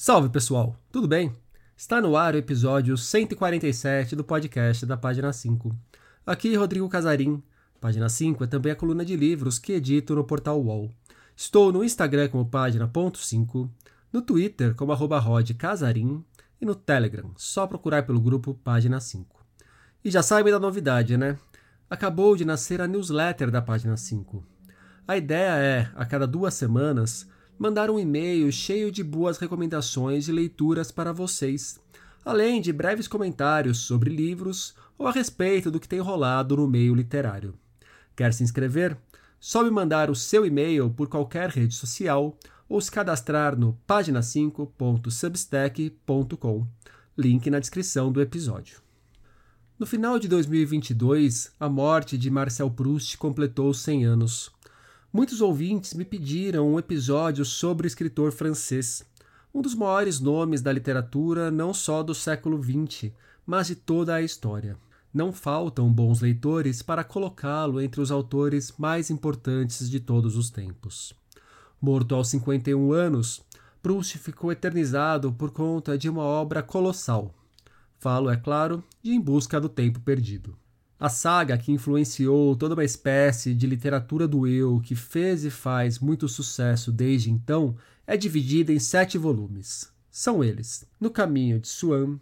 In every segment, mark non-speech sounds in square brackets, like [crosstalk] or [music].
Salve pessoal, tudo bem? Está no ar o episódio 147 do podcast da Página 5. Aqui Rodrigo Casarim. Página 5 é também a coluna de livros que edito no portal UOL. Estou no Instagram como página.5, no Twitter como arroba rodcasarim e no Telegram, só procurar pelo grupo Página 5. E já sabe da novidade, né? Acabou de nascer a newsletter da Página 5. A ideia é, a cada duas semanas, mandar um e-mail cheio de boas recomendações e leituras para vocês, além de breves comentários sobre livros ou a respeito do que tem rolado no meio literário. Quer se inscrever? Só me mandar o seu e-mail por qualquer rede social ou se cadastrar no página5.substack.com. Link na descrição do episódio. No final de 2022, a morte de Marcel Proust completou 100 anos. Muitos ouvintes me pediram um episódio sobre o escritor francês, um dos maiores nomes da literatura não só do século XX, mas de toda a história. Não faltam bons leitores para colocá-lo entre os autores mais importantes de todos os tempos. Morto aos 51 anos, Proust ficou eternizado por conta de uma obra colossal. Falo, é claro, de Em Busca do Tempo Perdido. A saga que influenciou toda uma espécie de literatura do eu que fez e faz muito sucesso desde então é dividida em sete volumes. São eles: No Caminho de Swan,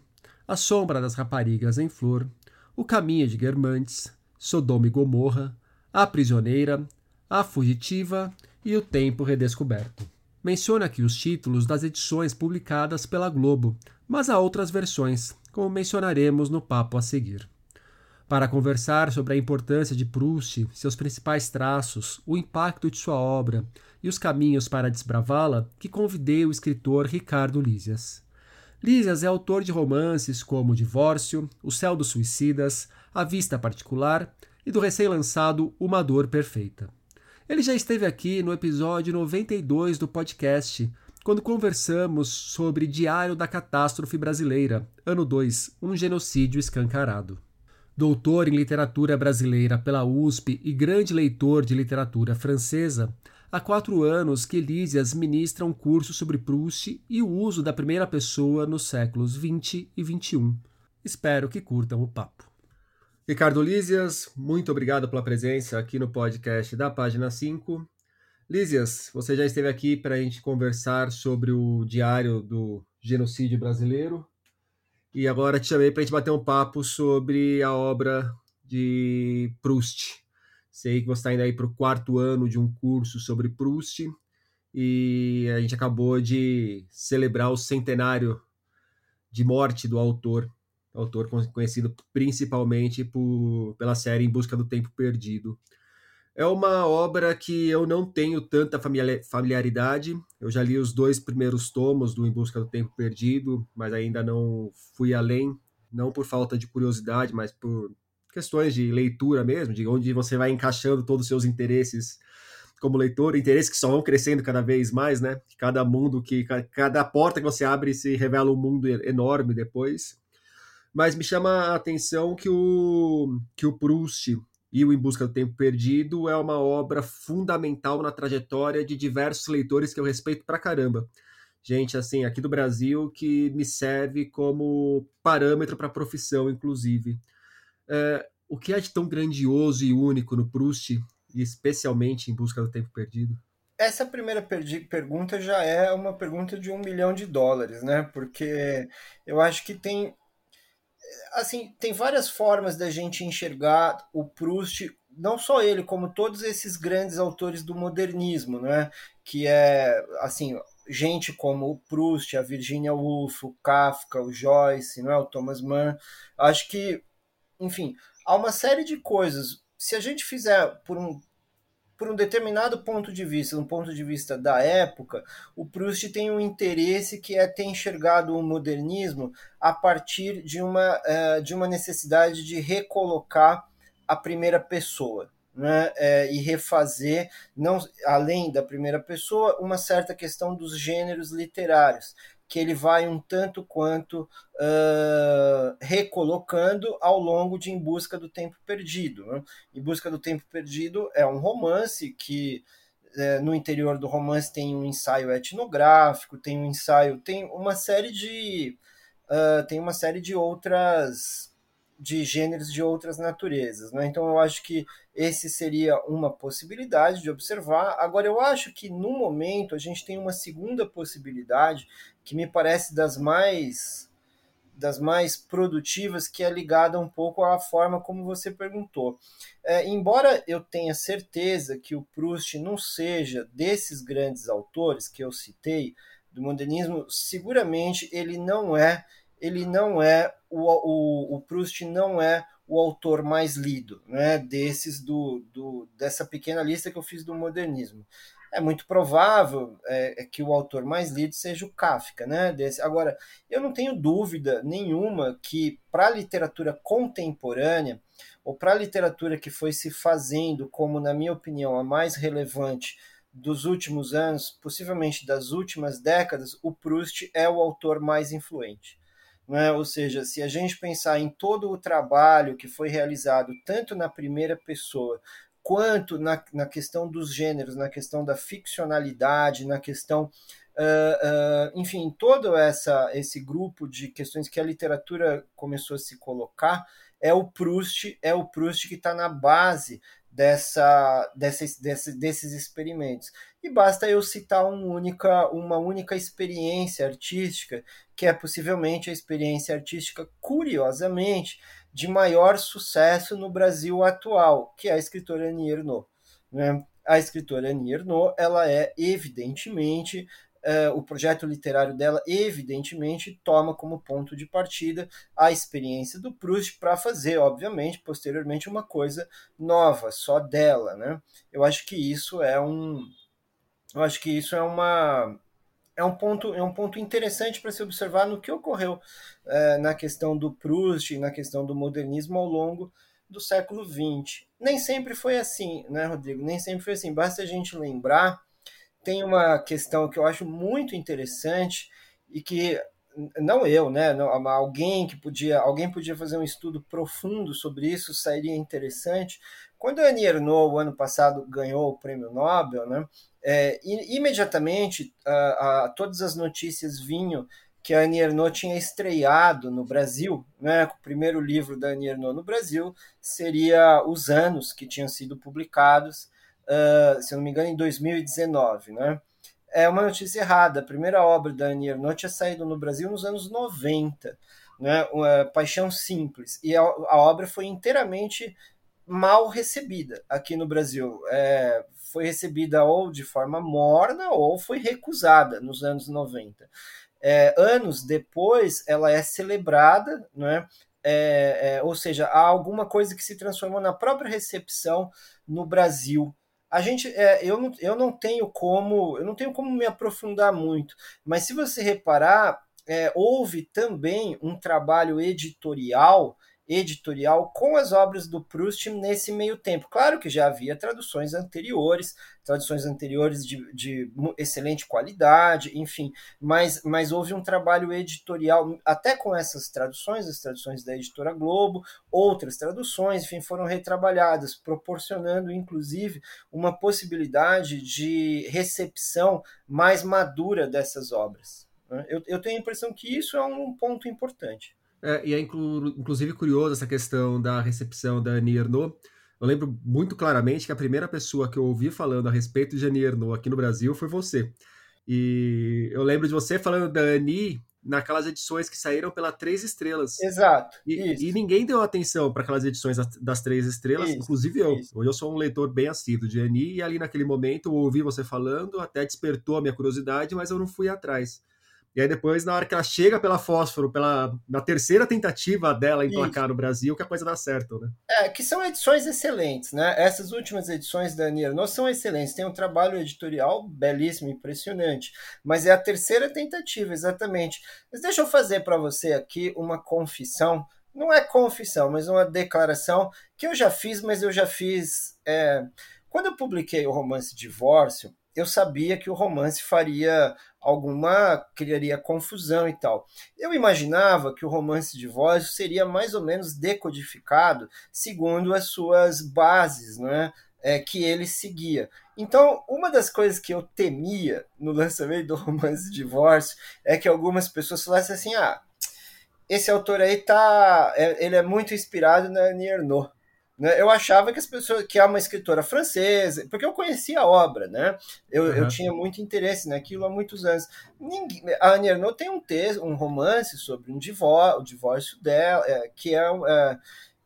A Sombra das Raparigas em Flor, O Caminho de Guermantes, Sodoma e Gomorra, A Prisioneira, A Fugitiva e O Tempo Redescoberto. Menciona aqui os títulos das edições publicadas pela Globo, mas há outras versões, como mencionaremos no papo a seguir para conversar sobre a importância de Proust, seus principais traços, o impacto de sua obra e os caminhos para desbravá-la, que convidei o escritor Ricardo Lísias. Lísias é autor de romances como Divórcio, O Céu dos Suicidas, A Vista Particular e do recém-lançado Uma Dor Perfeita. Ele já esteve aqui no episódio 92 do podcast, quando conversamos sobre Diário da Catástrofe Brasileira, ano 2, um genocídio escancarado doutor em literatura brasileira pela USP e grande leitor de literatura francesa, há quatro anos que Lísias ministra um curso sobre Proust e o uso da primeira pessoa nos séculos 20 e 21. Espero que curtam o papo. Ricardo Lísias, muito obrigado pela presença aqui no podcast da página 5. Lísias, você já esteve aqui para a gente conversar sobre o diário do genocídio brasileiro, e agora te chamei para a gente bater um papo sobre a obra de Proust. Sei que você está indo aí para o quarto ano de um curso sobre Proust e a gente acabou de celebrar o centenário de morte do autor, autor conhecido principalmente por, pela série Em Busca do Tempo Perdido. É uma obra que eu não tenho tanta familiaridade. Eu já li os dois primeiros tomos do Em Busca do Tempo Perdido, mas ainda não fui além, não por falta de curiosidade, mas por questões de leitura mesmo, de onde você vai encaixando todos os seus interesses como leitor, interesses que só vão crescendo cada vez mais, né? Cada mundo que cada porta que você abre se revela um mundo enorme depois. Mas me chama a atenção que o que o Proust e o Em Busca do Tempo Perdido é uma obra fundamental na trajetória de diversos leitores que eu respeito pra caramba. Gente, assim, aqui do Brasil, que me serve como parâmetro para a profissão, inclusive. É, o que é de tão grandioso e único no Proust, e especialmente em Busca do Tempo Perdido? Essa primeira pergunta já é uma pergunta de um milhão de dólares, né? Porque eu acho que tem assim, tem várias formas da gente enxergar o Proust, não só ele, como todos esses grandes autores do modernismo, né? Que é, assim, gente como o Proust, a Virginia Woolf, o Kafka, o Joyce, não é? o Thomas Mann. Acho que, enfim, há uma série de coisas. Se a gente fizer por um por um determinado ponto de vista, um ponto de vista da época, o Proust tem um interesse que é ter enxergado o modernismo a partir de uma, uh, de uma necessidade de recolocar a primeira pessoa. Né, é, e refazer, não além da primeira pessoa, uma certa questão dos gêneros literários que ele vai um tanto quanto uh, recolocando ao longo de Em Busca do Tempo Perdido. Né? Em Busca do Tempo Perdido é um romance que é, no interior do romance tem um ensaio etnográfico, tem um ensaio, tem uma série de uh, tem uma série de outras de gêneros de outras naturezas, né? Então eu acho que esse seria uma possibilidade de observar. Agora eu acho que no momento a gente tem uma segunda possibilidade que me parece das mais das mais produtivas, que é ligada um pouco à forma como você perguntou. É, embora eu tenha certeza que o Proust não seja desses grandes autores que eu citei do modernismo, seguramente ele não é, ele não é o, o, o Proust não é o autor mais lido, né, desses do, do dessa pequena lista que eu fiz do modernismo é muito provável é, é, que o autor mais lido seja o Kafka, né? Desse. Agora, eu não tenho dúvida nenhuma que para a literatura contemporânea ou para a literatura que foi se fazendo como, na minha opinião, a mais relevante dos últimos anos, possivelmente das últimas décadas, o Proust é o autor mais influente. Né? Ou seja, se a gente pensar em todo o trabalho que foi realizado tanto na primeira pessoa quanto na, na questão dos gêneros, na questão da ficcionalidade, na questão, uh, uh, enfim, todo essa, esse grupo de questões que a literatura começou a se colocar, é o Proust, é o Proust que está na base dessa, desses, desses, desses experimentos. E basta eu citar um única, uma única experiência artística, que é possivelmente a experiência artística, curiosamente, de maior sucesso no Brasil atual, que é a escritora Annie Ernaux. Né? A escritora Annie Ernaux, ela é evidentemente Uh, o projeto literário dela, evidentemente, toma como ponto de partida a experiência do Proust para fazer, obviamente, posteriormente, uma coisa nova, só dela. Né? Eu acho que isso é um. Eu acho que isso é uma, é um ponto, é um ponto interessante para se observar no que ocorreu é, na questão do Proust na questão do modernismo ao longo do século XX. Nem sempre foi assim, né, Rodrigo? Nem sempre foi assim. Basta a gente lembrar. Tem uma questão que eu acho muito interessante e que não eu, né? Não, alguém que podia, alguém podia fazer um estudo profundo sobre isso, sairia interessante. Quando a Annie Ernaux, ano passado, ganhou o prêmio Nobel, né? É, imediatamente, todas as notícias vinham que a Annie Ernaux tinha estreado no Brasil, né? O primeiro livro da Annie Ernaux no Brasil seria Os Anos, que tinham sido publicados, uh, se não me engano, em 2019, né? É uma notícia errada. A primeira obra da Annie Ernaux tinha saído no Brasil nos anos 90, né? Uma Paixão Simples. E a, a obra foi inteiramente mal recebida aqui no Brasil. É, foi recebida ou de forma morna ou foi recusada nos anos 90. É, anos depois, ela é celebrada, né? É, é, ou seja, há alguma coisa que se transformou na própria recepção no Brasil. A gente, é, eu, não, eu não tenho como, eu não tenho como me aprofundar muito, mas se você reparar, é, houve também um trabalho editorial editorial com as obras do Proust nesse meio tempo. Claro que já havia traduções anteriores, traduções anteriores de, de excelente qualidade, enfim, mas, mas houve um trabalho editorial, até com essas traduções, as traduções da editora Globo, outras traduções, enfim, foram retrabalhadas, proporcionando inclusive uma possibilidade de recepção mais madura dessas obras. Né? Eu, eu tenho a impressão que isso é um ponto importante. É, e é inclu inclusive curioso essa questão da recepção da Annie Ernaux. Eu lembro muito claramente que a primeira pessoa que eu ouvi falando a respeito de Annie Ernaux aqui no Brasil foi você. E eu lembro de você falando da Annie naquelas edições que saíram pela Três Estrelas. Exato. E, e ninguém deu atenção para aquelas edições das, Três Estrelas, isso, inclusive eu. Isso. Hoje eu sou um leitor bem assíduo de Annie, e ali naquele momento eu ouvi você falando, até despertou a minha curiosidade, mas eu não fui atrás. E aí depois, na hora que ela chega pela fósforo, pela, na terceira tentativa dela emplacar Isso. no Brasil, que a coisa dá certo, né? É, que são edições excelentes, né? Essas últimas edições da Anier não são excelentes, tem um trabalho editorial belíssimo, impressionante, mas é a terceira tentativa, exatamente. Mas deixa eu fazer para você aqui uma confissão, não é confissão, mas uma declaração que eu já fiz, mas eu já fiz... É... Quando eu publiquei o romance Divórcio, eu sabia que o romance faria alguma criaria confusão e tal. Eu imaginava que o romance de voz seria mais ou menos decodificado segundo as suas bases, né? é, que ele seguia. Então, uma das coisas que eu temia no lançamento do romance Divórcio é que algumas pessoas falassem assim: ah, esse autor aí tá. É, ele é muito inspirado na Annie Ernaux. Né? Eu achava que as pessoas que é uma escritora francesa, porque eu conhecia a obra, né? Eu, uhum. eu tinha muito interesse naquilo há muitos anos. Ninguém, a Annie Ernaux tem um texto, um romance sobre um divórcio, o divórcio dela, é, que é, é,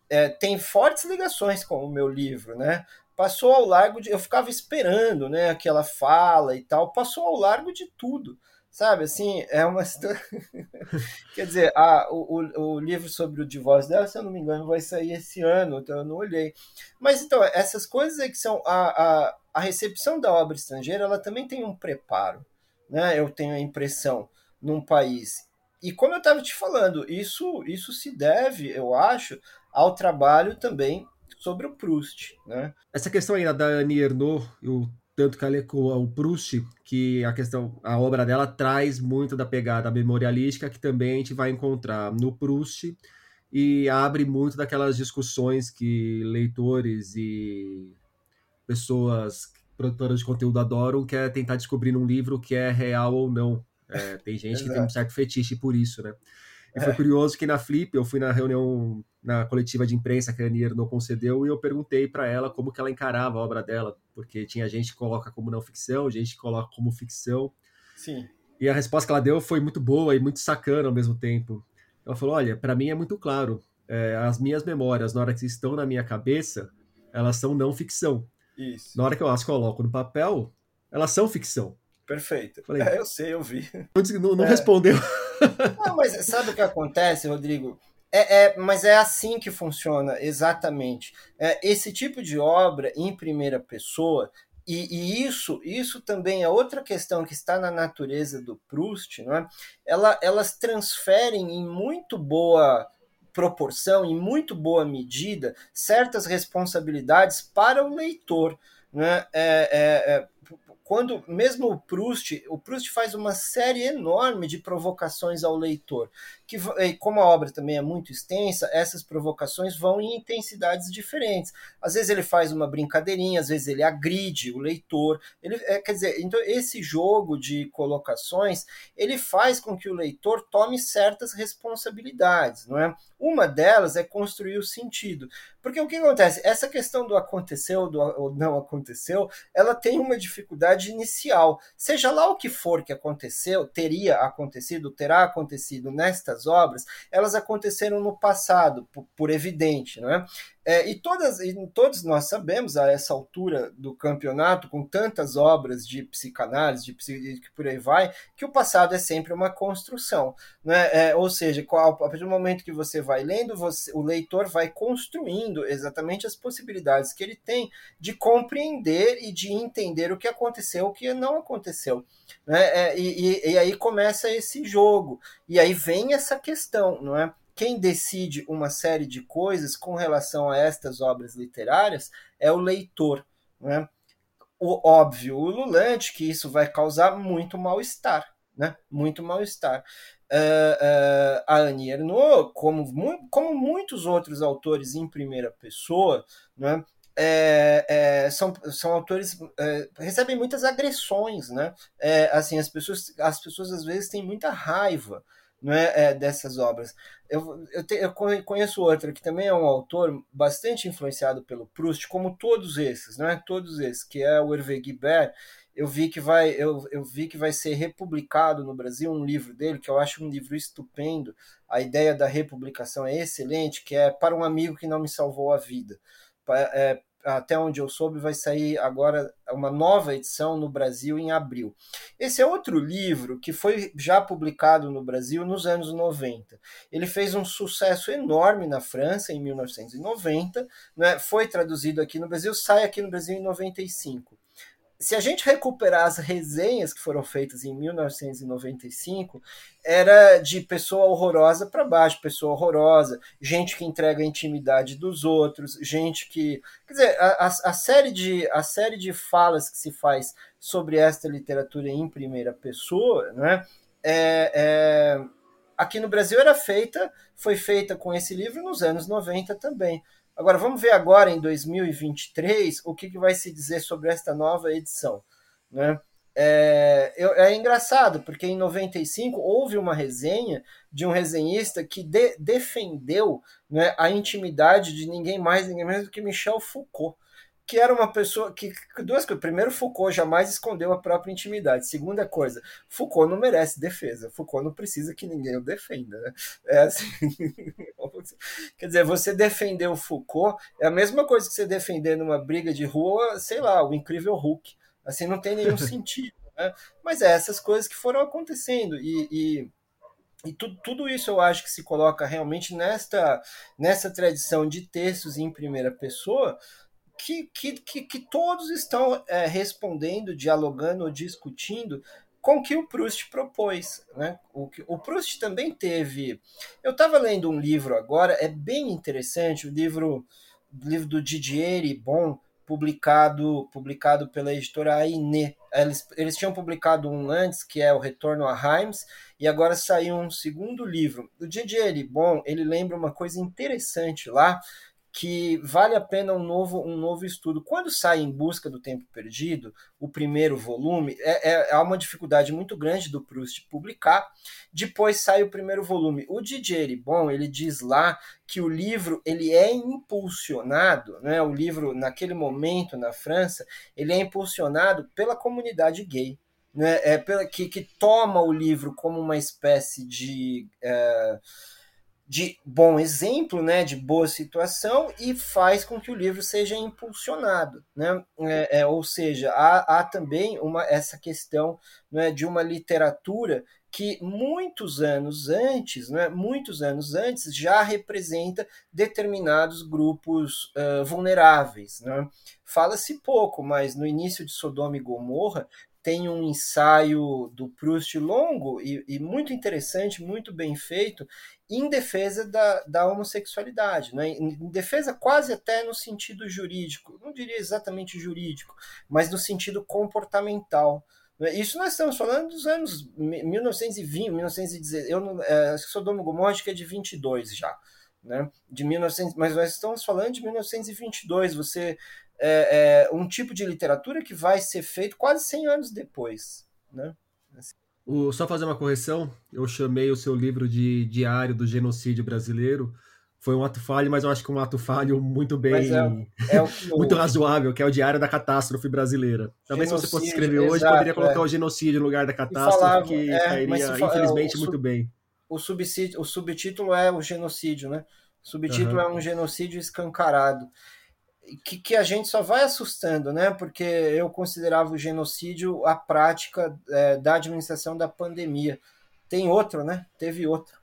é, tem fortes ligações com o meu livro, né? Passou ao largo de. Eu ficava esperando, né? Aquela fala e tal, passou ao largo de tudo. Sabe, assim, é uma [laughs] Quer dizer, a, o, o livro sobre o divórcio dela, se eu não me engano, vai sair esse ano, então eu não olhei. Mas então, essas coisas aí que são. A, a, a recepção da obra estrangeira, ela também tem um preparo, né? Eu tenho a impressão, num país. E como eu estava te falando, isso, isso se deve, eu acho, ao trabalho também sobre o Proust, né? Essa questão aí da Annie Ernaux, eu tanto que ela ecoa o Proust, que a questão, a obra dela traz muito da pegada memorialística que também a gente vai encontrar no Proust e abre muito daquelas discussões que leitores e pessoas produtoras de conteúdo adoram, que é tentar descobrir num livro que é real ou não. É, tem gente que tem um certo fetiche por isso, né? E foi curioso que na Flip, eu fui na reunião, na coletiva de imprensa que a Anier não concedeu, e eu perguntei para ela como que ela encarava a obra dela, porque tinha gente que coloca como não ficção, gente que coloca como ficção. Sim. E a resposta que ela deu foi muito boa e muito sacana ao mesmo tempo. Ela falou: Olha, para mim é muito claro, é, as minhas memórias, na hora que estão na minha cabeça, elas são não ficção. Isso. Na hora que eu as coloco no papel, elas são ficção. Perfeito. Falei, é, eu sei, eu vi. [laughs] Não, não é. respondeu. Não, mas sabe o que acontece, Rodrigo? É, é, mas é assim que funciona, exatamente. É, esse tipo de obra em primeira pessoa, e, e, isso, isso também é outra questão que está na natureza do Proust, não é? Ela, elas transferem em muito boa proporção, em muito boa medida, certas responsabilidades para o leitor. Né? É, é, é quando mesmo o Proust, o Proust faz uma série enorme de provocações ao leitor, que como a obra também é muito extensa, essas provocações vão em intensidades diferentes. Às vezes ele faz uma brincadeirinha, às vezes ele agride o leitor. Ele, é, quer dizer, então esse jogo de colocações ele faz com que o leitor tome certas responsabilidades, não é? Uma delas é construir o sentido. Porque o que acontece? Essa questão do aconteceu do, ou não aconteceu, ela tem uma dificuldade inicial. Seja lá o que for que aconteceu, teria acontecido, terá acontecido nestas obras, elas aconteceram no passado, por, por evidente, não é? É, e, todas, e todos nós sabemos, a essa altura do campeonato, com tantas obras de psicanálise, de, de que por aí vai, que o passado é sempre uma construção. Né? É, ou seja, a partir do momento que você vai lendo, você, o leitor vai construindo exatamente as possibilidades que ele tem de compreender e de entender o que aconteceu, o que não aconteceu. Né? É, e, e, e aí começa esse jogo. E aí vem essa questão, não é? quem decide uma série de coisas com relação a estas obras literárias é o leitor. Né? O óbvio, o ululante, que isso vai causar muito mal-estar. Né? Muito mal-estar. Uh, uh, a Annie Ernaux, como, como muitos outros autores em primeira pessoa, né? É, é, são, são autores é, recebem muitas agressões, né? É, assim as pessoas as pessoas às vezes têm muita raiva não é, é, dessas obras. Eu, eu, te, eu, conheço outra que também é um autor bastante influenciado pelo Proust, como todos esses, não é? Todos esses, que é o Hervé Guibert. Eu vi que vai, eu, eu vi que vai ser republicado no Brasil um livro dele que eu acho um livro estupendo. A ideia da republicação é excelente, que é para um amigo que não me salvou a vida. É, até onde eu soube, vai sair agora uma nova edição no Brasil em abril. Esse é outro livro que foi já publicado no Brasil nos anos 90. Ele fez um sucesso enorme na França em 1990, né? foi traduzido aqui no Brasil, sai aqui no Brasil em 95 se a gente recuperar as resenhas que foram feitas em 1995, era de pessoa horrorosa para baixo, pessoa horrorosa, gente que entrega a intimidade dos outros, gente que. Quer dizer, a, a, série, de, a série de falas que se faz sobre esta literatura em primeira pessoa, né? É, é, aqui no Brasil era feita, foi feita com esse livro nos anos 90 também. Agora, vamos ver agora, em 2023, o que, que vai se dizer sobre esta nova edição. Né? É, é, engraçado, porque em 95 houve uma resenha de um resenhista que de, defendeu né, a intimidade de ninguém mais, ninguém menos do que Michel Foucault que era uma pessoa que duas coisas. Primeiro, Foucault jamais escondeu a própria intimidade. Segunda coisa, Foucault não merece defesa. Foucault não precisa que ninguém o defenda. Né? É assim. [laughs] Quer dizer, você defender o Foucault é a mesma coisa que você defender numa briga de rua, sei lá, o incrível Hulk. Assim, não tem nenhum [laughs] sentido. Né? Mas é essas coisas que foram acontecendo. E, e e tudo, tudo isso eu acho que se coloca realmente nesta, nessa tradição de textos em primeira pessoa, que, que, que, que todos estão é, respondendo, dialogando, discutindo com o que o Proust propôs. Né? O, o Proust também teve. Eu estava lendo um livro agora, é bem interessante, o livro, livro do Didier Bon, publicado, publicado pela editora Ainé. Eles, eles tinham publicado um antes, que é O Retorno a Reims, e agora saiu um segundo livro. O Didier Bon, ele lembra uma coisa interessante lá, que vale a pena um novo, um novo estudo. Quando sai Em Busca do Tempo Perdido, o primeiro volume, é, é, há uma dificuldade muito grande do Proust publicar. Depois sai o primeiro volume. O Didier Eribon, ele diz lá que o livro ele é impulsionado, né? o livro, naquele momento, na França, ele é impulsionado pela comunidade gay. Né? É, pela, que, que toma o livro como uma espécie de... É, de bom exemplo, né, de boa situação e faz com que o livro seja impulsionado, né? É, é, ou seja, há, há, também uma essa questão né, de uma literatura que muitos anos antes, né, muitos anos antes já representa determinados grupos uh, vulneráveis. Né? Fala-se pouco, mas no início de Sodoma e Gomorra tem um ensaio do Proust longo e, e, muito interessante, muito bem feito, em defesa da, da homossexualidade, né? em, defesa quase até no sentido jurídico, não diria exatamente jurídico, mas no sentido comportamental. Né? Isso nós estamos falando dos anos 1920, 1910, eu não, é, Sodoma Gomorra acho que é de 22 já. Né, de 1900, mas nós estamos falando de 1922. Você é, é, um tipo de literatura que vai ser feito quase 100 anos depois. Né? Assim. O, só fazer uma correção, eu chamei o seu livro de Diário do Genocídio Brasileiro. Foi um ato falho, mas eu acho que um ato falho muito bem, é, é [laughs] muito razoável, que é o Diário da Catástrofe Brasileira. Talvez se você fosse escrever hoje, exato, poderia colocar é. o genocídio no lugar da catástrofe, falava, que é, cairia, infelizmente, muito sub, bem. O, o subtítulo é o genocídio, né? O subtítulo uhum. é um genocídio escancarado que, que a gente só vai assustando, né? Porque eu considerava o genocídio a prática é, da administração da pandemia. Tem outro, né? Teve outro.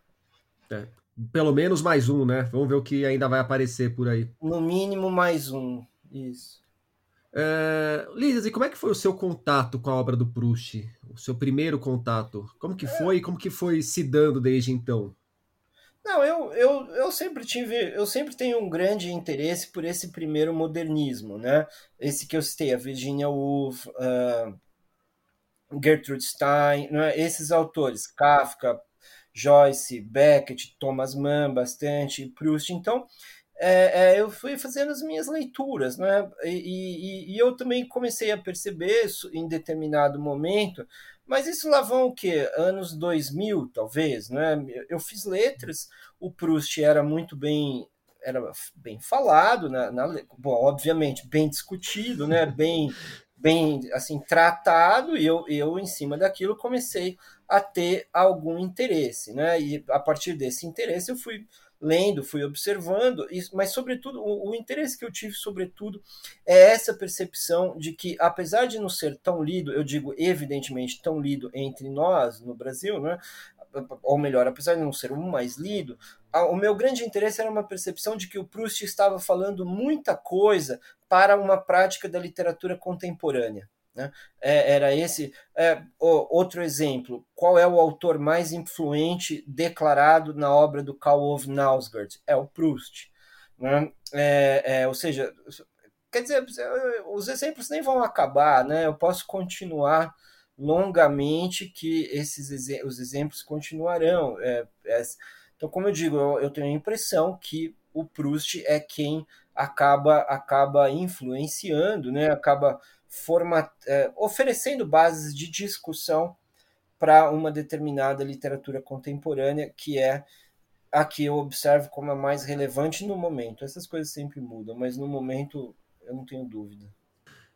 É, pelo menos mais um, né? Vamos ver o que ainda vai aparecer por aí. No mínimo mais um, isso. É, Liz, e como é que foi o seu contato com a obra do Proust? O seu primeiro contato? Como que foi e como que foi se dando desde então? Não, eu, eu, eu sempre tive, eu sempre tenho um grande interesse por esse primeiro modernismo, né? Esse que eu citei, a Virginia Woolf, uh, Gertrude Stein, né? esses autores, Kafka, Joyce, Beckett, Thomas Mann, bastante, Proust. Então, é, é, eu fui fazendo as minhas leituras, né? E, e, e eu também comecei a perceber em determinado momento mas isso lá vão o quê? Anos 2000, talvez, né? Eu fiz letras, o Proust era muito bem era bem falado, na, na bom, obviamente bem discutido, né? [laughs] Bem bem assim tratado e eu, eu em cima daquilo comecei a ter algum interesse, né? E a partir desse interesse eu fui lendo, fui observando, mas sobretudo o, o, interesse que eu tive sobretudo é essa percepção de que apesar de não ser tão lido, eu digo evidentemente tão lido entre nós no Brasil, né? ou melhor, apesar de não ser o mais lido, o meu grande interesse era uma percepção de que o Proust estava falando muita coisa para uma prática da literatura contemporânea. Né? É, era esse. É, outro exemplo: qual é o autor mais influente declarado na obra do Karl Ove Knausgaard? É o Proust. Né? É, é, ou seja, quer dizer, os exemplos nem vão acabar, né? eu posso continuar longamente que esses os exemplos continuarão. É, é, então, como eu digo, eu, eu tenho a impressão que o Proust é quem acaba acaba influenciando, né? Acaba format, é, oferecendo bases de discussão para uma determinada literatura contemporânea que é a que eu observo como a mais relevante no momento. Essas coisas sempre mudam, mas no momento eu não tenho dúvida.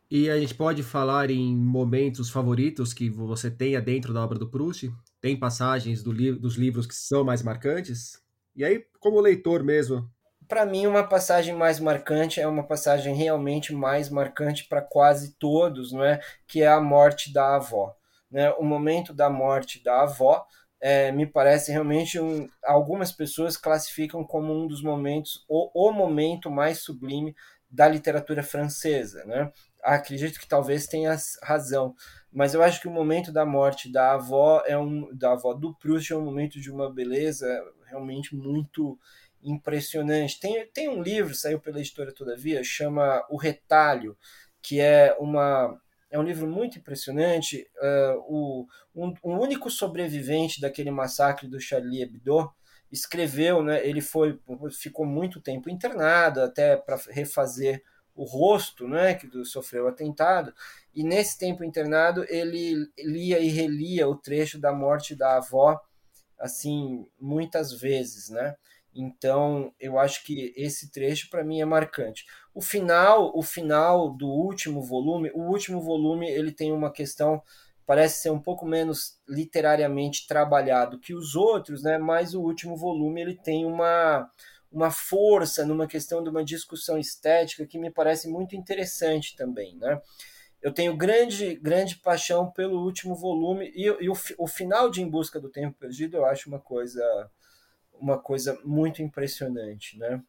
E a gente pode falar em momentos favoritos que você tenha dentro da obra do Proust? Tem passagens do li dos livros que são mais marcantes? E aí, como leitor mesmo? Para mim, uma passagem mais marcante é uma passagem realmente mais marcante para quase todos, não é? Que é a morte da avó. Né? O momento da morte da avó é, me parece realmente um, algumas pessoas classificam como um dos momentos, o, o momento mais sublime da literatura francesa, né? Acredito que talvez tenha razão, mas eu acho que o momento da morte da avó é um da avó do Proust é um momento de uma beleza realmente muito impressionante. Tem, tem um livro saiu pela editora Todavia, chama O Retalho, que é uma é um livro muito impressionante. Uh, o, um, um, único sobrevivente daquele massacre do Charlie Hebdo escreveu, né, ele foi ficou muito tempo internado até para refazer o rosto, né, que sofreu o atentado. E nesse tempo internado ele lia e relia o trecho da morte da avó, assim, muitas vezes, né? Então, eu acho que esse trecho para mim é marcante. O final, o final do último volume, o último volume ele tem uma questão parece ser um pouco menos literariamente trabalhado que os outros, né? Mas o último volume ele tem uma uma força numa questão de uma discussão estética que me parece muito interessante também, né? Eu tenho grande grande paixão pelo último volume e, e o, o final de Em Busca do Tempo Perdido eu acho uma coisa uma coisa muito impressionante, né?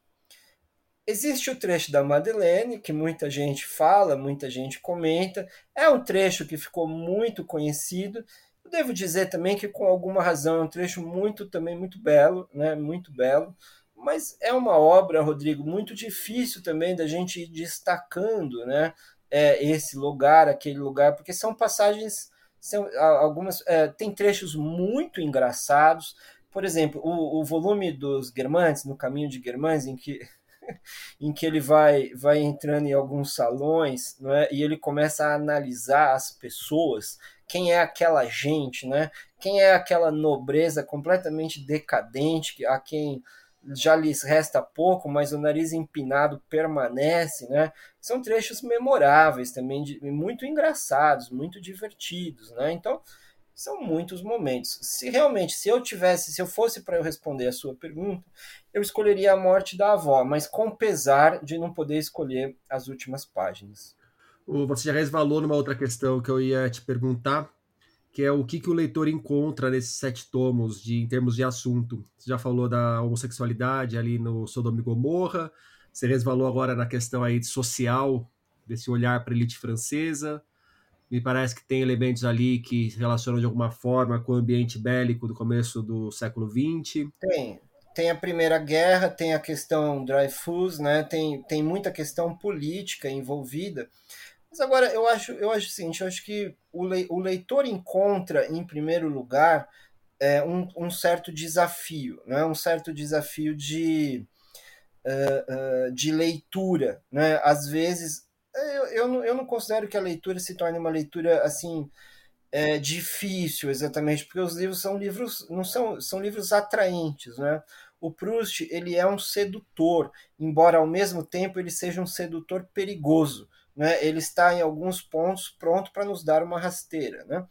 Existe o trecho da Madeleine, que muita gente fala, muita gente comenta. É um trecho que ficou muito conhecido. Eu devo dizer também que com alguma razão é um trecho muito também muito belo, né? Muito belo. Mas é uma obra, Rodrigo, muito difícil também da gente ir destacando, né? É, esse lugar, aquele lugar, porque são passagens, são algumas, é, tem trechos muito engraçados, por exemplo, o, o volume dos Germantes, no caminho de Germans, em que [laughs] em que ele vai, vai entrando em alguns salões é? e ele começa a analisar as pessoas, quem é aquela gente, né? quem é aquela nobreza completamente decadente, a quem já lhes resta pouco, mas o nariz empinado permanece. Né? São trechos memoráveis também, de, muito engraçados, muito divertidos. Né? Então, são muitos momentos. Se realmente, se eu tivesse, se eu fosse para eu responder a sua pergunta, eu escolheria a morte da avó, mas com pesar de não poder escolher as últimas páginas. Você já resvalou numa outra questão que eu ia te perguntar, que é o que, que o leitor encontra nesses sete tomos de, em termos de assunto. Você já falou da homossexualidade ali no Sodoma e Gomorra, você resvalou agora na questão aí social, desse olhar para a elite francesa, me parece que tem elementos ali que se relacionam de alguma forma com o ambiente bélico do começo do século XX. Tem. Tem a Primeira Guerra, tem a questão Dreyfus, né? tem, tem muita questão política envolvida. Mas agora, eu acho, eu acho o seguinte, eu acho que o, le, o leitor encontra, em primeiro lugar, é, um, um certo desafio, né? um certo desafio de, uh, uh, de leitura. Né? Às vezes, eu, eu, não, eu não considero que a leitura se torne uma leitura assim é, difícil exatamente, porque os livros são livros não são, são livros atraentes, né? O Proust ele é um sedutor, embora ao mesmo tempo ele seja um sedutor perigoso, né? Ele está em alguns pontos pronto para nos dar uma rasteira, né?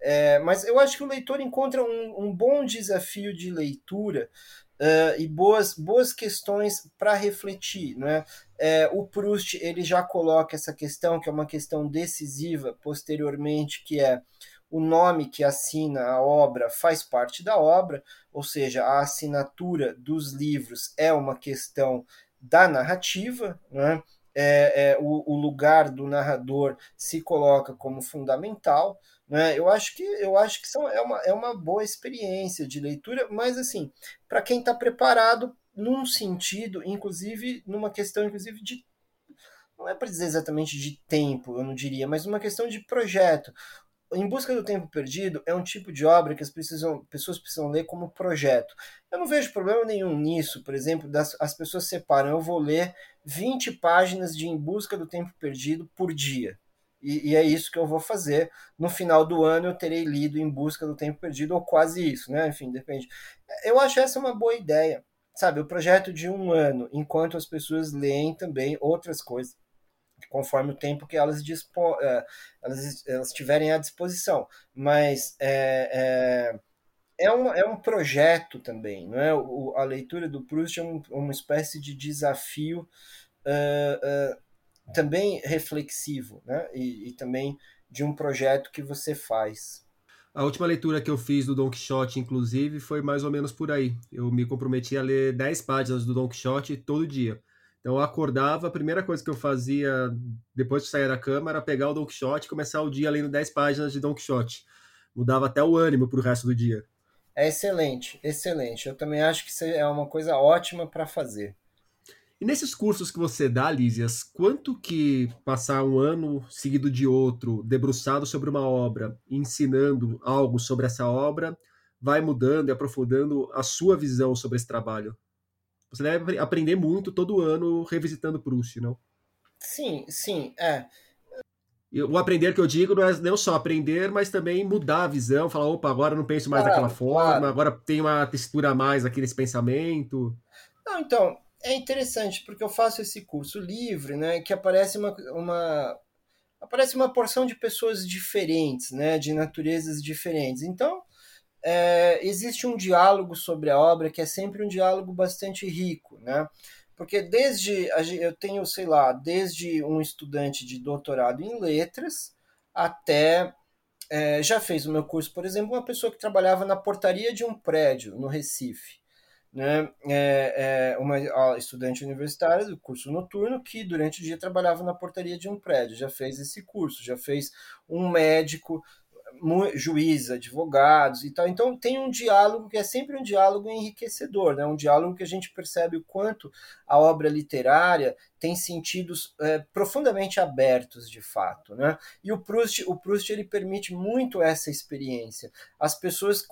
É, mas eu acho que o leitor encontra um, um bom desafio de leitura uh, e boas, boas questões para refletir. Né? É, o Proust ele já coloca essa questão, que é uma questão decisiva posteriormente, que é o nome que assina a obra faz parte da obra, ou seja, a assinatura dos livros é uma questão da narrativa, né? é, é, o, o, lugar do narrador se coloca como fundamental. Né? Eu acho que eu acho que são, é, uma, é uma boa experiência de leitura, mas assim, para quem está preparado num sentido, inclusive numa questão inclusive de não é para dizer exatamente de tempo, eu não diria, mas uma questão de projeto. Em Busca do Tempo Perdido é um tipo de obra que as precisam, pessoas precisam ler como projeto. Eu não vejo problema nenhum nisso, por exemplo, das, as pessoas separam, eu vou ler 20 páginas de Em Busca do Tempo Perdido por dia. E, e, é isso que eu vou fazer. No final do ano eu terei lido Em Busca do Tempo Perdido, ou quase isso, né? Enfim, depende. Eu acho essa uma boa ideia. Sabe, o projeto de um ano, enquanto as pessoas leem também outras coisas conforme o tempo que elas, dispo, é, elas, elas tiverem à disposição. Mas é, é, é, um, é um projeto também, não é? O, a leitura do Proust é um, uma espécie de desafio uh, uh, também reflexivo, né? E, e também de um projeto que você faz. A última leitura que eu fiz do Don Quixote, inclusive, foi mais ou menos por aí. Eu me comprometi a ler 10 páginas do Don Quixote todo dia. Então eu acordava, a primeira coisa que eu fazia depois de sair da cama era pegar o Don Quixote e começar o dia lendo 10 páginas de Don Quixote. Mudava até o ânimo para o resto do dia. É excelente, excelente. Eu também acho que isso é uma coisa ótima para fazer. E nesses cursos que você dá, Lísias, quanto que passar um ano seguido de outro, debruçado sobre uma obra, ensinando algo sobre essa obra, vai mudando e aprofundando a sua visão sobre esse trabalho? Você deve aprender muito todo ano revisitando Proust, não? Sim, sim, é. O aprender que eu digo não é não só aprender, mas também mudar a visão, falar, opa, agora eu não penso mais claro, daquela forma, claro. agora tem uma textura a mais aqui nesse pensamento. Não, então, é interessante, porque eu faço esse curso livre, né, que aparece uma, uma aparece uma porção de pessoas diferentes, né, de naturezas diferentes. Então, é, existe um diálogo sobre a obra que é sempre um diálogo bastante rico, né? Porque desde eu tenho, sei lá, desde um estudante de doutorado em letras até é, já fez o meu curso, por exemplo, uma pessoa que trabalhava na portaria de um prédio no Recife, né? É, é uma estudante universitária do curso noturno que durante o dia trabalhava na portaria de um prédio, já fez esse curso, já fez um médico juízes, advogados e tal. Então tem um diálogo que é sempre um diálogo enriquecedor, né? um diálogo que a gente percebe o quanto a obra literária tem sentidos é, profundamente abertos de fato, né? E o Proust, o Proust ele permite muito essa experiência. As pessoas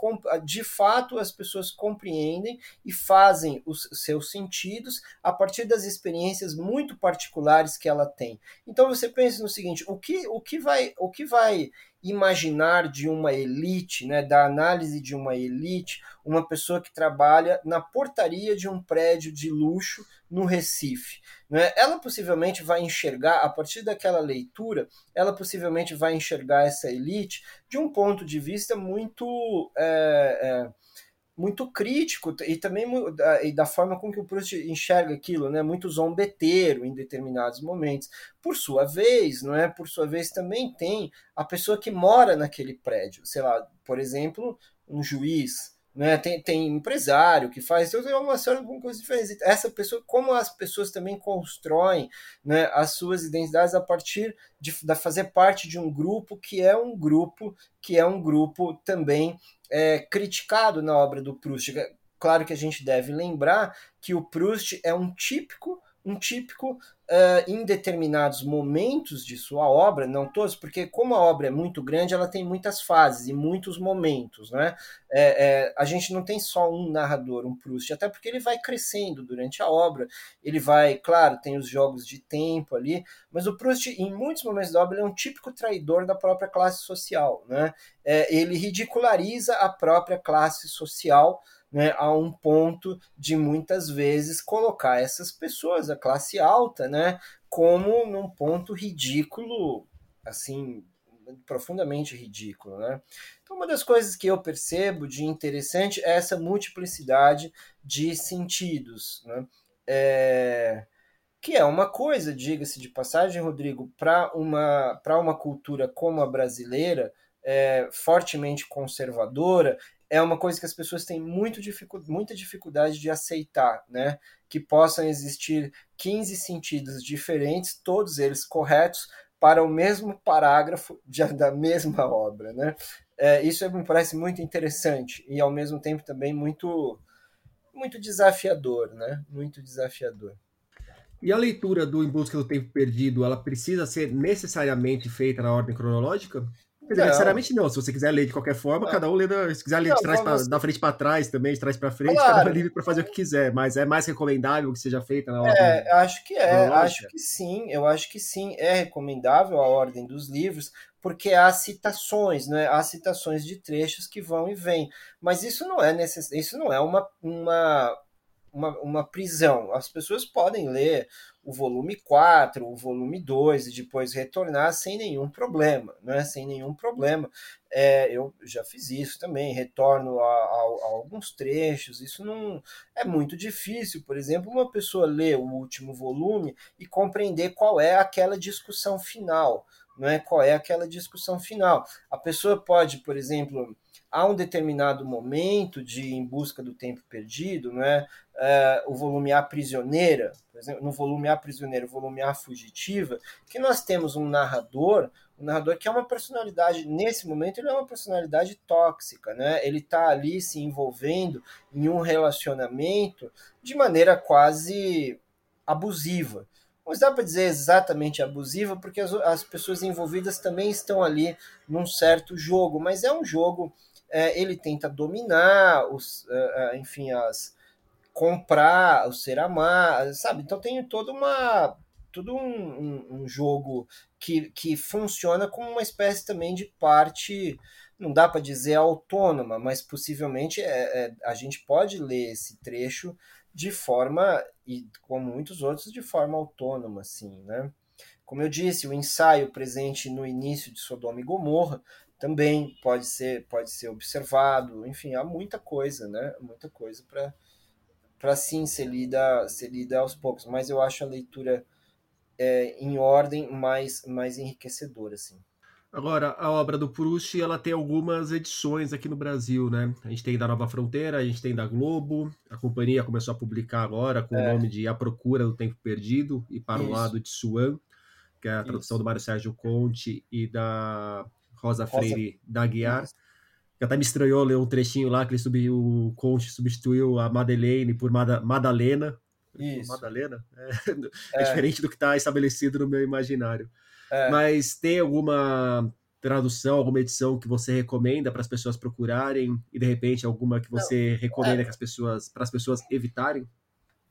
de fato as pessoas compreendem e fazem os seus sentidos a partir das experiências muito particulares que ela tem. Então você pensa no seguinte, o que o que vai o que vai imaginar de uma elite, né, da análise de uma elite, uma pessoa que trabalha na portaria de um prédio de luxo no Recife. Né? Ela possivelmente vai enxergar, a partir daquela leitura, ela possivelmente vai enxergar essa elite de um ponto de vista muito. É, é, muito crítico e também e da forma com que o Proust enxerga aquilo, né? Muito zombeteiro em determinados momentos. Por sua vez, não é? Por sua vez também tem a pessoa que mora naquele prédio, sei lá, por exemplo, um juiz, né? Tem, tem empresário que faz, então uma série de coisas diferentes. Essa pessoa, como as pessoas também constroem né, as suas identidades a partir de, de fazer parte de um grupo que é um grupo que é um grupo também é, criticado na obra do Proust. Claro que a gente deve lembrar que o Proust é um típico um típico uh, em determinados momentos de sua obra, não todos, porque como a obra é muito grande, ela tem muitas fases e muitos momentos, né? É, é, a gente não tem só um narrador, um Proust, até porque ele vai crescendo durante a obra, ele vai, claro, tem os jogos de tempo ali, mas o Proust, em muitos momentos da obra, ele é um típico traidor da própria classe social, né? É, ele ridiculariza a própria classe social, né, a um ponto de muitas vezes colocar essas pessoas, a classe alta, né, como num ponto ridículo, assim, profundamente ridículo, né? Então, uma das coisas que eu percebo de interessante é essa multiplicidade de sentidos, né? É... Que é uma coisa, diga-se de passagem, Rodrigo, para uma, uma cultura como a brasileira, é, fortemente conservadora, é uma coisa que as pessoas têm muito dificu muita dificuldade de aceitar, né? Que possam existir 15 sentidos diferentes, todos eles corretos, para o mesmo parágrafo de, da mesma obra, né? É, isso me parece muito interessante e ao mesmo tempo também muito muito desafiador, né? Muito desafiador. E a leitura do Em Busca do Tempo Perdido, ela precisa ser necessariamente feita na ordem cronológica? Necessariamente não. Se você quiser ler de qualquer forma, cada um lê. Da, se quiser ler não, de trás pra, da frente para trás também, de trás para frente, claro. cada um é livre para fazer o que quiser. Mas é mais recomendável que seja feita na ordem. É, acho que é. Acho que sim. Eu acho que sim. É recomendável a ordem dos livros, porque há citações, né? Há citações de trechos que vão e vêm. Mas isso não é necess... isso não é uma, uma, uma, uma prisão. As pessoas podem ler o volume 4, o volume 2 e depois retornar sem nenhum problema, né? Sem nenhum problema. É, eu já fiz isso também, retorno a, a, a, alguns trechos. Isso não é muito difícil, por exemplo, uma pessoa ler o último volume e compreender qual é aquela discussão final, não é? Qual é aquela discussão final? A pessoa pode, por exemplo, a um determinado momento de Em Busca do Tempo Perdido, né, uh, o volume A Prisioneira, por exemplo, no volume A Prisioneira, o volume A Fugitiva, que nós temos um narrador, um narrador que é uma personalidade, nesse momento ele é uma personalidade tóxica, né? Ele está ali se envolvendo em um relacionamento de maneira quase abusiva. Mas dá para dizer exatamente abusiva, porque as, as pessoas envolvidas também estão ali num certo jogo, mas é um jogo é, ele tenta dominar os, é, enfim, as comprar o ser amar, sabe? Então tem toda uma tudo um, um, um, jogo que, que funciona como uma espécie também de parte, não dá para dizer autônoma, mas possivelmente é, é, a gente pode ler esse trecho de forma, e como muitos outros, de forma autônoma, assim, né? Como eu disse, o ensaio presente no início de Sodoma e Gomorra também pode ser pode ser observado. Enfim, há muita coisa, né? Muita coisa para para sim ser lida, ser lida aos poucos, mas eu acho a leitura é, em ordem mais mais enriquecedora, assim. Agora, a obra do Proust, ela tem algumas edições aqui no Brasil, né? A gente tem da Nova Fronteira, a gente tem da Globo, a companhia começou a publicar agora com é. o nome de A Procura do Tempo Perdido e Para Isso. o Lado de Suan, que é a tradução Isso. do Mário Sérgio Conte e da Rosa, Rosa Freire da Guiar. Que até me estranhou ler um trechinho lá que ele subiu, o Conte substituiu a Madeleine por Mada, Madalena. Isso. Madalena? É, é. [laughs] é diferente do que está estabelecido no meu imaginário. É. Mas tem alguma tradução, alguma edição que você recomenda para as pessoas procurarem e de repente alguma que você Não, recomenda é... que as pessoas para as pessoas evitarem?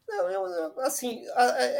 Não, eu, assim,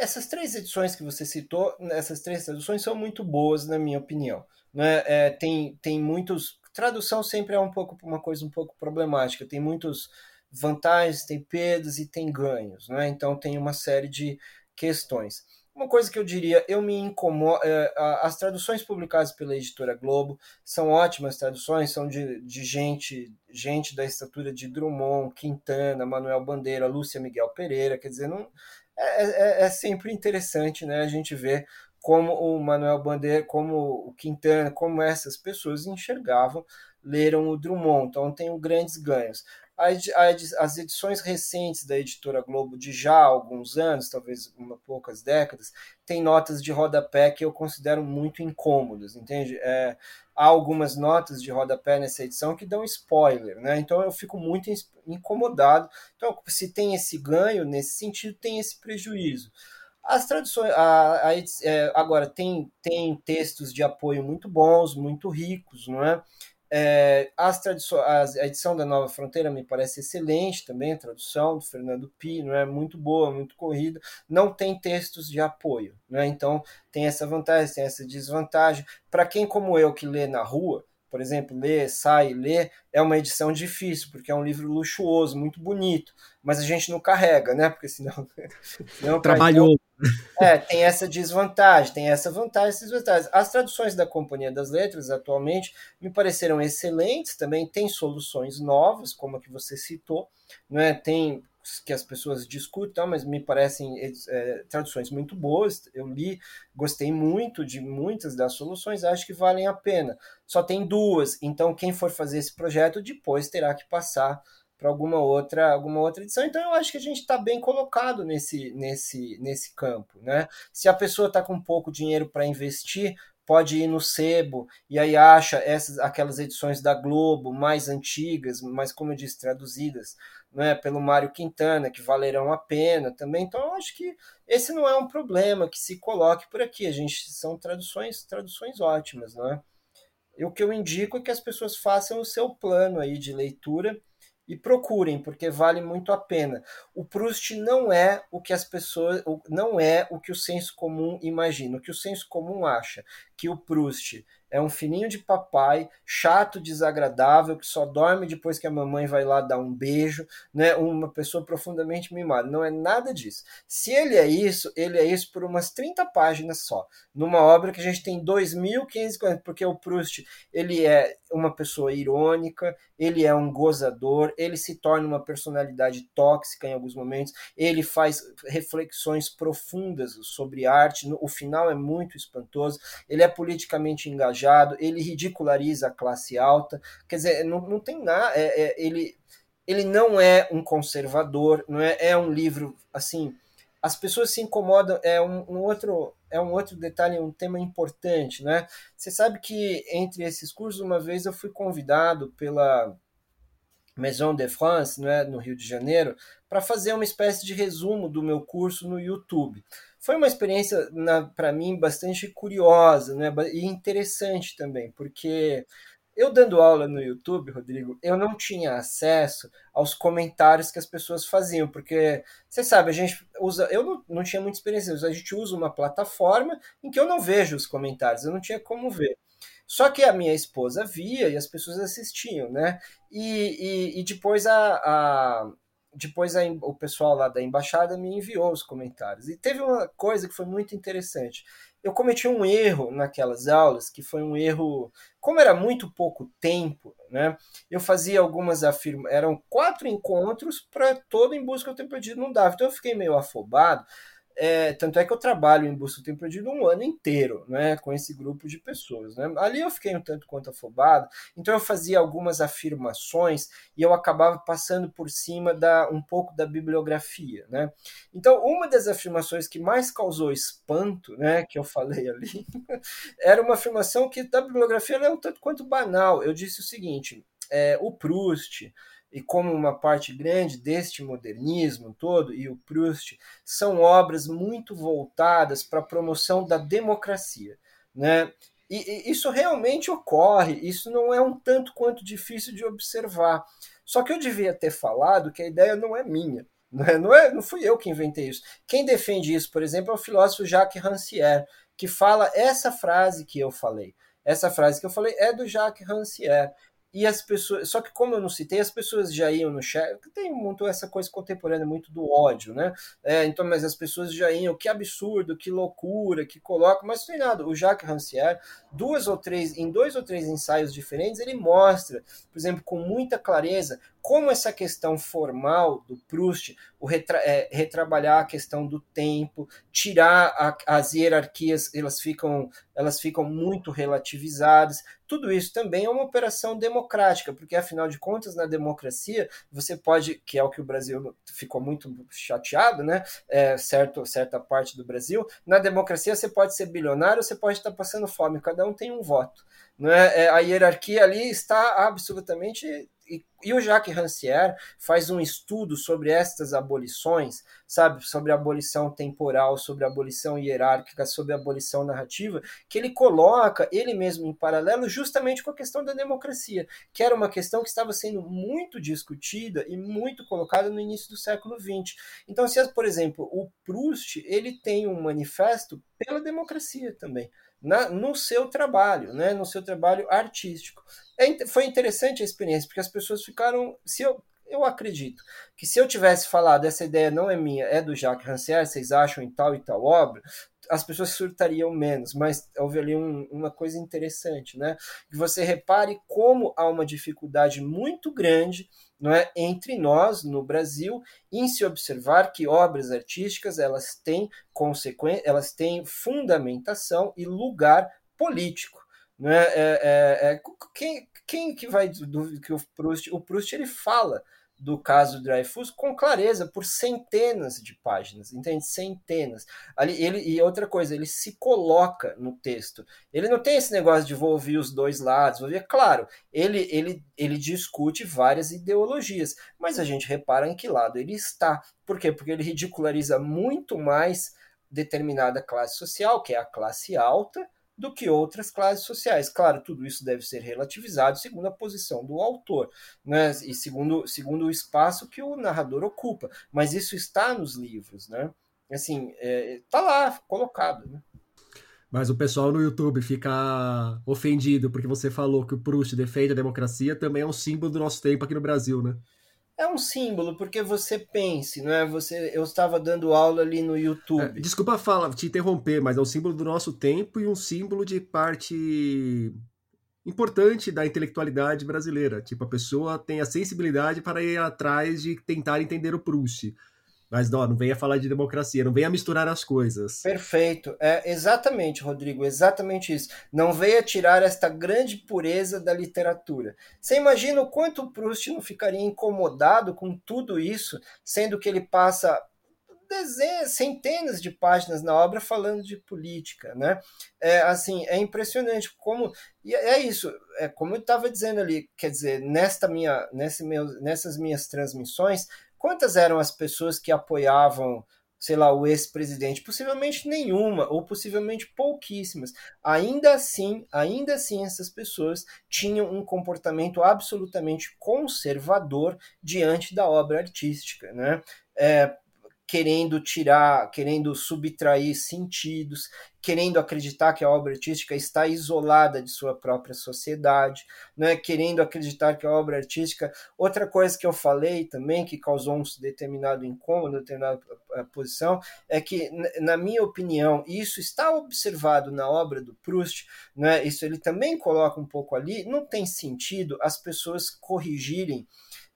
essas três edições que você citou, essas três traduções são muito boas na minha opinião. Né? É, tem, tem muitos. Tradução sempre é um pouco uma coisa um pouco problemática. Tem muitos vantagens, tem perdas e tem ganhos. Né? Então tem uma série de questões. Uma coisa que eu diria, eu me incomodo. É, as traduções publicadas pela editora Globo são ótimas traduções, são de, de gente, gente da estatura de Drummond, Quintana, Manuel Bandeira, Lúcia Miguel Pereira. Quer dizer, não, é, é, é sempre interessante né, a gente ver como o Manuel Bandeira, como o Quintana, como essas pessoas enxergavam, leram o Drummond. Então, tenho grandes ganhos. As edições recentes da editora Globo, de já alguns anos, talvez uma poucas décadas, tem notas de rodapé que eu considero muito incômodas, entende? É, há algumas notas de rodapé nessa edição que dão spoiler, né? Então eu fico muito incomodado. Então, se tem esse ganho, nesse sentido, tem esse prejuízo. As traduções, a, a, é, agora, tem, tem textos de apoio muito bons, muito ricos, não é? é as tradições, a edição da Nova Fronteira me parece excelente também, a tradução do Fernando Pi, não é muito boa, muito corrida, não tem textos de apoio, é? então tem essa vantagem, tem essa desvantagem. Para quem como eu que lê na rua, por exemplo, ler, sai, ler, é uma edição difícil, porque é um livro luxuoso, muito bonito, mas a gente não carrega, né? Porque senão. [laughs] senão Trabalhou. É, tem essa desvantagem, tem essa vantagem, essas desvantagens. As traduções da Companhia das Letras, atualmente, me pareceram excelentes, também tem soluções novas, como a que você citou, né? tem que as pessoas discutem, mas me parecem é, traduções muito boas. Eu li, gostei muito de muitas das soluções, acho que valem a pena. Só tem duas, então quem for fazer esse projeto depois terá que passar para alguma outra alguma outra edição. Então eu acho que a gente está bem colocado nesse nesse nesse campo, né? Se a pessoa está com pouco dinheiro para investir, pode ir no sebo e aí acha essas aquelas edições da Globo mais antigas, mas como eu disse, traduzidas né, pelo Mário Quintana, que valerão a pena também. Então, acho que esse não é um problema que se coloque por aqui. A gente são traduções, traduções ótimas, não é? E o que eu indico é que as pessoas façam o seu plano aí de leitura e procurem, porque vale muito a pena. O Proust não é o que as pessoas, não é o que o senso comum imagina, o que o senso comum acha, que o Proust é um fininho de papai, chato, desagradável, que só dorme depois que a mamãe vai lá dar um beijo, né? Uma pessoa profundamente mimada. Não é nada disso. Se ele é isso, ele é isso por umas 30 páginas só. Numa obra que a gente tem 2.540, porque o Proust, ele é uma pessoa irônica, ele é um gozador, ele se torna uma personalidade tóxica em alguns momentos, ele faz reflexões profundas sobre arte, o final é muito espantoso, ele é politicamente engajado, ele ridiculariza a classe alta, quer dizer, não, não tem nada, é, é, ele, ele não é um conservador, não é, é um livro assim. As pessoas se incomodam, é um, um outro é um outro detalhe, um tema importante, né? Você sabe que entre esses cursos, uma vez eu fui convidado pela Maison de France, né, no Rio de Janeiro, para fazer uma espécie de resumo do meu curso no YouTube. Foi uma experiência, para mim, bastante curiosa né, e interessante também, porque eu dando aula no YouTube, Rodrigo, eu não tinha acesso aos comentários que as pessoas faziam, porque você sabe, a gente usa, eu não, não tinha muita experiência, a gente usa uma plataforma em que eu não vejo os comentários, eu não tinha como ver. Só que a minha esposa via e as pessoas assistiam, né? E, e, e depois a, a, depois a, o pessoal lá da embaixada me enviou os comentários. E teve uma coisa que foi muito interessante. Eu cometi um erro naquelas aulas, que foi um erro. Como era muito pouco tempo, né? Eu fazia algumas afirmações. Eram quatro encontros para todo em busca do tempo perdido, não dava. Então eu fiquei meio afobado. É, tanto é que eu trabalho em Busca Tempo Perdido um ano inteiro, né, com esse grupo de pessoas. Né? Ali eu fiquei um tanto quanto afobado, então eu fazia algumas afirmações e eu acabava passando por cima da um pouco da bibliografia. Né? Então, uma das afirmações que mais causou espanto, né, que eu falei ali, [laughs] era uma afirmação que da bibliografia é um tanto quanto banal. Eu disse o seguinte: é, o Proust e como uma parte grande deste modernismo todo, e o Proust, são obras muito voltadas para a promoção da democracia. Né? E, e, isso realmente ocorre, isso não é um tanto quanto difícil de observar. Só que eu devia ter falado que a ideia não é minha. [laughs] Não, é, não, é, não fui eu que inventei isso. Quem defende isso, por exemplo, é o filósofo Jacques Rancière, que fala essa frase que eu falei. Essa frase que eu falei é do Jacques Rancière e as pessoas. Só que, como eu não citei, as pessoas já iam no chat. Tem muito essa coisa contemporânea, muito do ódio, né? É, então, mas as pessoas já iam, que absurdo, que loucura, que coloca. Mas tem nada. O Jacques Rancière, duas ou três, em dois ou três ensaios diferentes, ele mostra, por exemplo, com muita clareza, como essa questão formal do Proust, o retra é, retrabalhar a questão do tempo, tirar a, as hierarquias, elas ficam, elas ficam muito relativizadas. Tudo isso também é uma operação democrática, porque afinal de contas, na democracia, você pode, que é o que o Brasil ficou muito chateado, né? É, certo, certa parte do Brasil, na democracia você pode ser bilionário, você pode estar passando fome, cada um tem um voto. Não é? é a hierarquia ali está absolutamente e, e, o Jacques Rancière faz um estudo sobre estas abolições, sabe, sobre a abolição temporal, sobre a abolição hierárquica, sobre a abolição narrativa, que ele coloca ele mesmo em paralelo justamente com a questão da democracia, que era uma questão que estava sendo muito discutida e muito colocada no início do século XX. Então, se, por exemplo, o Proust, ele tem um manifesto pela democracia também na, no seu trabalho, né, no seu trabalho artístico. É, foi interessante a experiência, porque as pessoas ficaram. Se eu, eu acredito que se eu tivesse falado essa ideia não é minha, é do Jacques Rancière, vocês acham em tal e tal obra, as pessoas surtariam menos, mas houve ali um, uma coisa interessante, né? Que você repare como há uma dificuldade muito grande não é, entre nós no Brasil em se observar que obras artísticas elas têm consequência, elas têm fundamentação e lugar político. Não é, é, é, é quem, quem que vai do, que o Proust, o Proust ele fala do caso Dreyfus com clareza por centenas de páginas, entende? Centenas. Ali ele e outra coisa, ele se coloca no texto. Ele não tem esse negócio de vou ouvir os dois lados, vou ouvir, claro, ele ele ele discute várias ideologias, mas a gente repara em que lado ele está. Por quê? Porque ele ridiculariza muito mais determinada classe social, que é a classe alta, do que outras classes sociais. Claro, tudo isso deve ser relativizado segundo a posição do autor, né? e segundo, segundo o espaço que o narrador ocupa. Mas isso está nos livros, né? Assim, é, tá lá, colocado, né? Mas o pessoal no YouTube fica ofendido porque você falou que o Proust defende a democracia também é um símbolo do nosso tempo aqui no Brasil, né? É um símbolo, porque você pense, não é? Você, eu estava dando aula ali no YouTube. É, desculpa fala, te interromper, mas é um símbolo do nosso tempo e um símbolo de parte importante da intelectualidade brasileira. Tipo, a pessoa tem a sensibilidade para ir atrás de tentar entender o Proust. Mas não, não venha falar de democracia, não venha misturar as coisas. Perfeito. É exatamente, Rodrigo, exatamente isso. Não venha tirar esta grande pureza da literatura. Você imagina o quanto o Proust não ficaria incomodado com tudo isso, sendo que ele passa dezenas, centenas de páginas na obra falando de política, né? É assim, é impressionante como e é isso, é como eu estava dizendo ali, quer dizer, nesta minha, nesse meu, nessas minhas transmissões, Quantas eram as pessoas que apoiavam, sei lá, o ex-presidente? Possivelmente nenhuma, ou possivelmente pouquíssimas. Ainda assim, ainda assim, essas pessoas tinham um comportamento absolutamente conservador diante da obra artística, né? É, querendo tirar, querendo subtrair sentidos, querendo acreditar que a obra artística está isolada de sua própria sociedade, não é querendo acreditar que a obra artística. Outra coisa que eu falei também que causou um determinado incômodo, determinada eh, posição, é que na minha opinião, isso está observado na obra do Proust, né? Isso ele também coloca um pouco ali, não tem sentido as pessoas corrigirem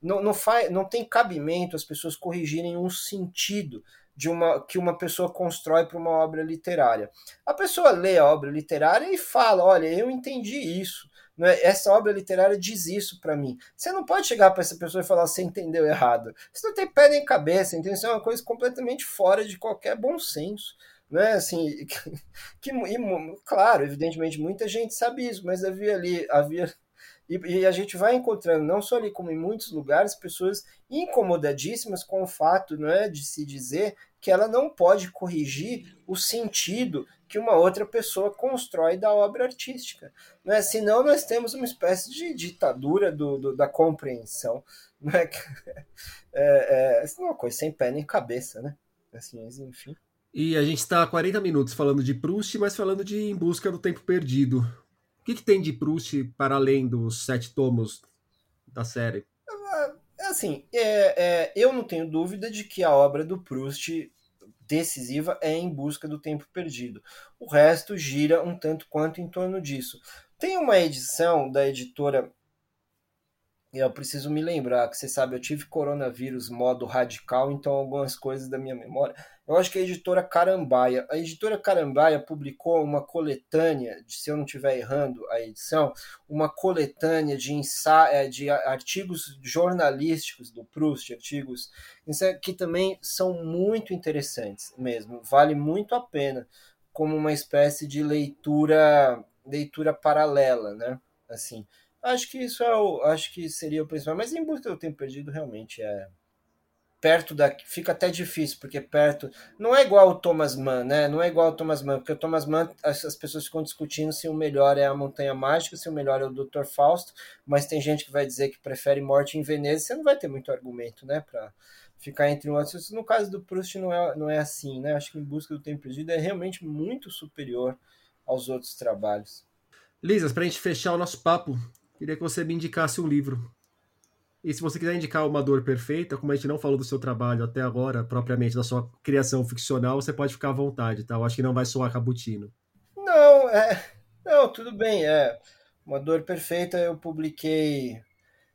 não, não, faz, não tem cabimento as pessoas corrigirem um sentido de uma que uma pessoa constrói para uma obra literária. A pessoa lê a obra literária e fala: olha, eu entendi isso. Né? Essa obra literária diz isso para mim. Você não pode chegar para essa pessoa e falar: você entendeu errado. Isso não tem pé nem cabeça, entendeu? Isso é uma coisa completamente fora de qualquer bom senso né? Assim, [laughs] que, e, claro, evidentemente muita gente sabe isso, mas havia ali havia e, e, a gente vai encontrando, não só ali, como em muitos lugares, pessoas incomodadíssimas com o fato não é, de se dizer que ela não pode corrigir o sentido que uma outra pessoa constrói da obra artística. Não é? Senão, nós temos uma espécie de ditadura do, do da compreensão. [laughs] Não é? É, é, é uma coisa sem pé nem cabeça, né? Assim, enfim. E a gente está há 40 minutos falando de Proust, mas falando de Em Busca do Tempo Perdido que, que tem de Proust para além dos sete tomos da série? É assim, é, é, eu não tenho dúvida de que a obra do Proust decisiva é Em Busca do Tempo Perdido. O resto gira um tanto quanto em torno disso. Tem uma edição da editora eu preciso me lembrar que você sabe, eu tive coronavírus modo radical, então algumas coisas da minha memória. Eu acho que a editora Carambaia, a editora Carambaia publicou uma coletânea, se eu não estiver errando a edição, uma coletânea de ensa é, de artigos jornalísticos do Proust, artigos que também são muito interessantes mesmo, vale muito a pena como uma espécie de leitura leitura paralela, né? Assim, Acho que isso é o, acho que seria o principal. Mas em busca do tempo perdido realmente é perto da fica até difícil porque perto não é igual o Thomas Mann, né? Não é igual o Thomas Mann porque o Thomas Mann as, as pessoas ficam discutindo se o melhor é a Montanha Mágica, se o melhor é o Dr. Fausto, mas tem gente que vai dizer que prefere Morte em Veneza. Você não vai ter muito argumento, né? Para ficar entre um outro. No caso do Proust não é, não é assim, né? Acho que em busca do tempo perdido é realmente muito superior aos outros trabalhos. Lisas, para a gente fechar o nosso papo, queria que você me indicasse um livro. E se você quiser indicar uma dor perfeita, como a gente não falou do seu trabalho até agora, propriamente da sua criação ficcional, você pode ficar à vontade, tá? Eu acho que não vai soar cabutino. Não, é. Não, tudo bem. É. Uma dor perfeita eu publiquei.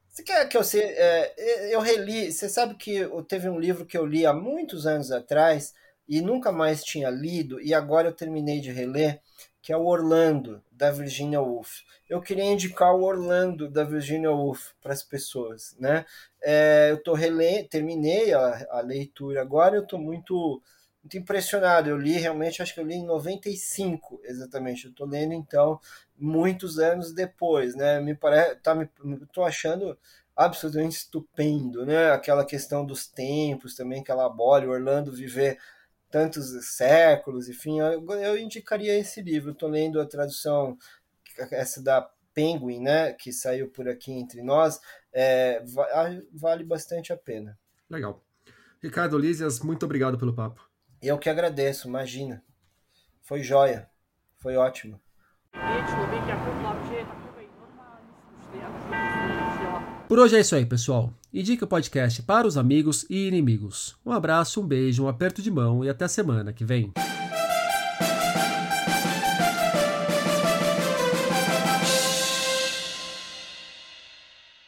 Você quer que eu sei? É, eu reli. Você sabe que teve um livro que eu li há muitos anos atrás e nunca mais tinha lido, e agora eu terminei de reler, que é o Orlando, da Virginia Woolf. Eu queria indicar o Orlando, da Virginia Woolf, para as pessoas. Né? É, eu tô rele... terminei a, a leitura agora, eu estou muito, muito impressionado. Eu li realmente, acho que eu li em 95, exatamente. Eu estou lendo, então, muitos anos depois. Né? Me parece, tá, me, tô achando absolutamente estupendo, né? Aquela questão dos tempos também que ela aborda, o Orlando viver tantos séculos, enfim, eu, eu indicaria esse livro. Estou lendo a tradução, essa da Penguin, né, que saiu por aqui entre nós, é, vale bastante a pena. Legal. Ricardo Lísias, muito obrigado pelo papo. Eu que agradeço, imagina. Foi joia. Foi ótimo. Por hoje é isso aí, pessoal. Indique o podcast para os amigos e inimigos. Um abraço, um beijo, um aperto de mão e até a semana que vem.